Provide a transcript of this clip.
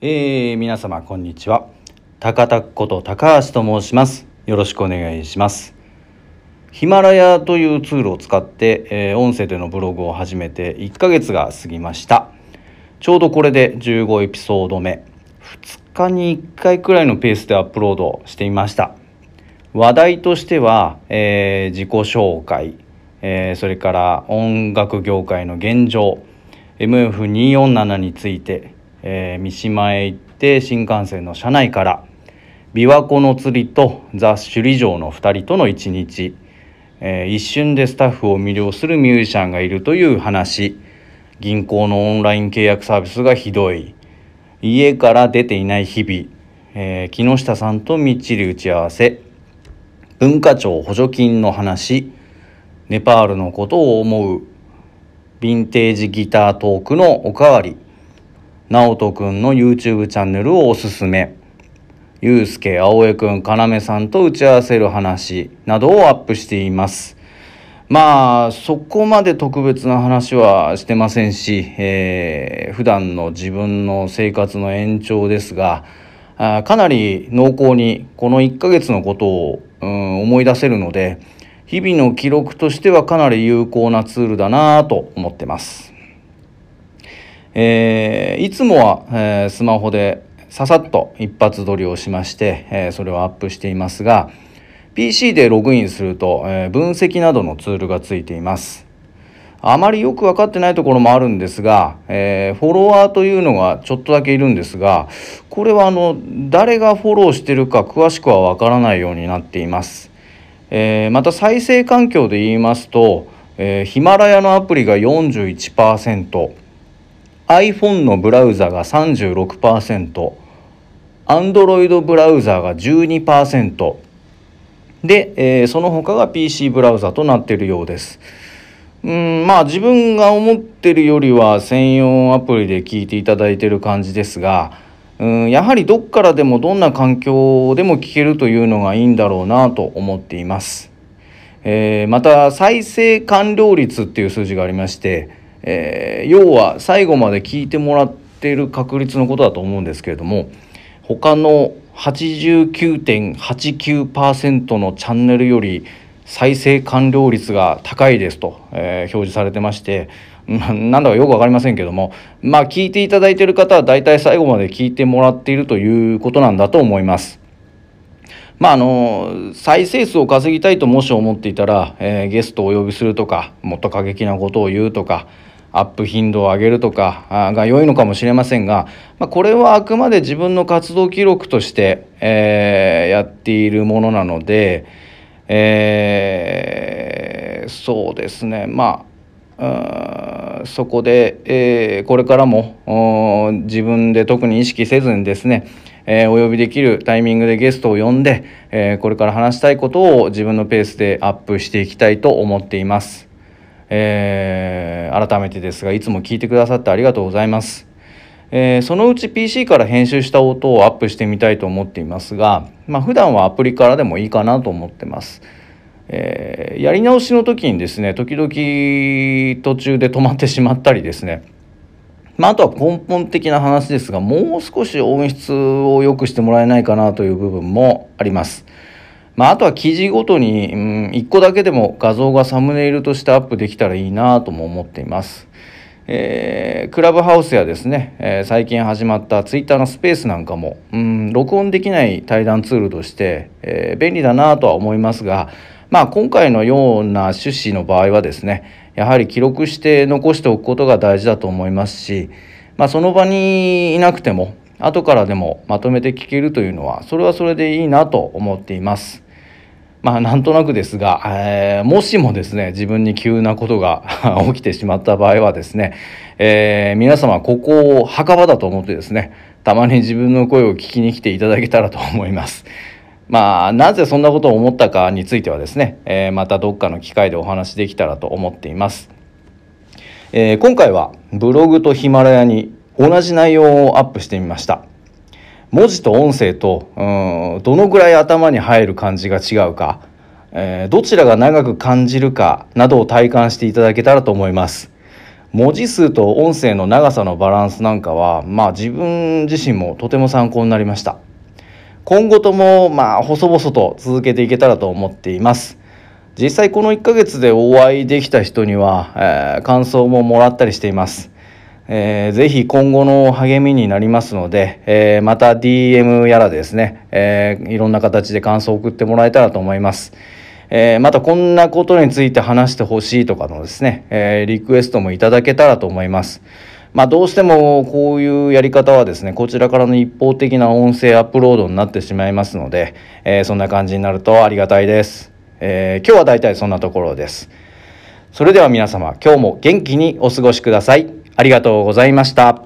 えー、皆様こんにちは。高田こと高橋と申します。よろしくお願いします。ヒマラヤというツールを使って、えー、音声でのブログを始めて1ヶ月が過ぎました。ちょうどこれで15エピソード目。2日に1回くらいのペースでアップロードしていました。話題としては、えー、自己紹介、えー、それから音楽業界の現状 MF247 についてえー、三島へ行って新幹線の車内から琵琶湖の釣りとザ・首里城の2人との一日、えー、一瞬でスタッフを魅了するミュージシャンがいるという話。銀行のオンライン契約サービスがひどい。家から出ていない日々、えー、木下さんとみっちり打ち合わせ。文化庁補助金の話。ネパールのことを思う。ヴィンテージギタートークのおかわり。直人くんの YouTube チャンネルをおすすめゆうすけ青江くんかなめさんと打ち合わせる話などをアップしていますまあそこまで特別な話はしてませんし、えー、普段の自分の生活の延長ですがあかなり濃厚にこの1ヶ月のことを、うん、思い出せるので日々の記録としてはかなり有効なツールだなと思ってます。えー、いつもは、えー、スマホでささっと一発撮りをしまして、えー、それをアップしていますが PC でログインすると、え分析などのツールがついています。あまりよく分かってないところもあるんですが、えフォロワーというのがちょっとだけいるんですがこれはあの誰がフォローしてるか詳しくは分からないようになっています、えまた再生環境で言いますと、えヒマラヤのアプリが41% iPhone のブラウザが36%、Android ブラウザが12%で、えー、その他が PC ブラウザとなっているようです。うんまあ自分が思ってるよりは専用アプリで聞いていただいてる感じですがうんやはりどっからでもどんな環境でも聞けるというのがいいんだろうなと思っています。えー、また再生完了率っていう数字がありましてえー、要は最後まで聞いてもらっている確率のことだと思うんですけれども他の89.89%のチャンネルより再生完了率が高いですと、えー、表示されてましてなんだかよく分かりませんけどもまあ聞いていただいている方は大体最後まで聞いてもらっているということなんだと思います。まああの再生数を稼ぎたいともし思っていたら、えー、ゲストをお呼びするとかもっと過激なことを言うとかアップ頻度を上げるとかが良いのかもしれませんが、まあ、これはあくまで自分の活動記録として、えー、やっているものなので、えー、そうですねまあそこで、えー、これからも自分で特に意識せずにですね、えー、お呼びできるタイミングでゲストを呼んで、えー、これから話したいことを自分のペースでアップしていきたいと思っています。えー、改めてですがいつも聞いてくださってありがとうございます、えー、そのうち PC から編集した音をアップしてみたいと思っていますが、まあ、普段はアプリからでもいいかなと思ってます、えー、やり直しの時にですね時々途中で止まってしまったりですね。まあ、あとは根本的な話ですがもう少し音質を良くしてもらえないかなという部分もあります。まあ、あとは記事ごとに、うん、1個だけでも画像がサムネイルとしてアップできたらいいなとも思っています。えー、クラブハウスやですね、えー、最近始まったツイッターのスペースなんかも、うん、録音できない対談ツールとして、えー、便利だなとは思いますが、まあ、今回のような趣旨の場合はですねやはり記録して残しておくことが大事だと思いますし、まあ、その場にいなくても後からでもまとめて聞けるというのはそれはそれでいいなと思っています。まあなんとなくですが、えー、もしもですね自分に急なことが 起きてしまった場合はですね、えー、皆様ここを墓場だと思ってですねたまに自分の声を聞きに来ていただけたらと思います。まあなぜそんなことを思ったかについてはですね、えー、またどっかの機会でお話できたらと思っています。えー、今回はブログとヒマラヤに同じ内容をアップしてみました。文字と音声とうんどのぐらい頭に入る感じが違うか、えー、どちらが長く感じるかなどを体感していただけたらと思います。文字数と音声の長さのバランスなんかは、まあ自分自身もとても参考になりました。今後とも、まあ、細々と続けていけたらと思っています。実際この1ヶ月でお会いできた人には、えー、感想ももらったりしています。えー、ぜひ今後の励みになりますので、えー、また DM やらですね、えー、いろんな形で感想を送ってもらえたらと思います。え、またこんなことについて話してほしいとかのですね、え、リクエストもいただけたらと思います。まあ、どうしてもこういうやり方はですね、こちらからの一方的な音声アップロードになってしまいますので、え、そんな感じになるとありがたいです。え、今日は大体そんなところです。それでは皆様、今日も元気にお過ごしください。ありがとうございました。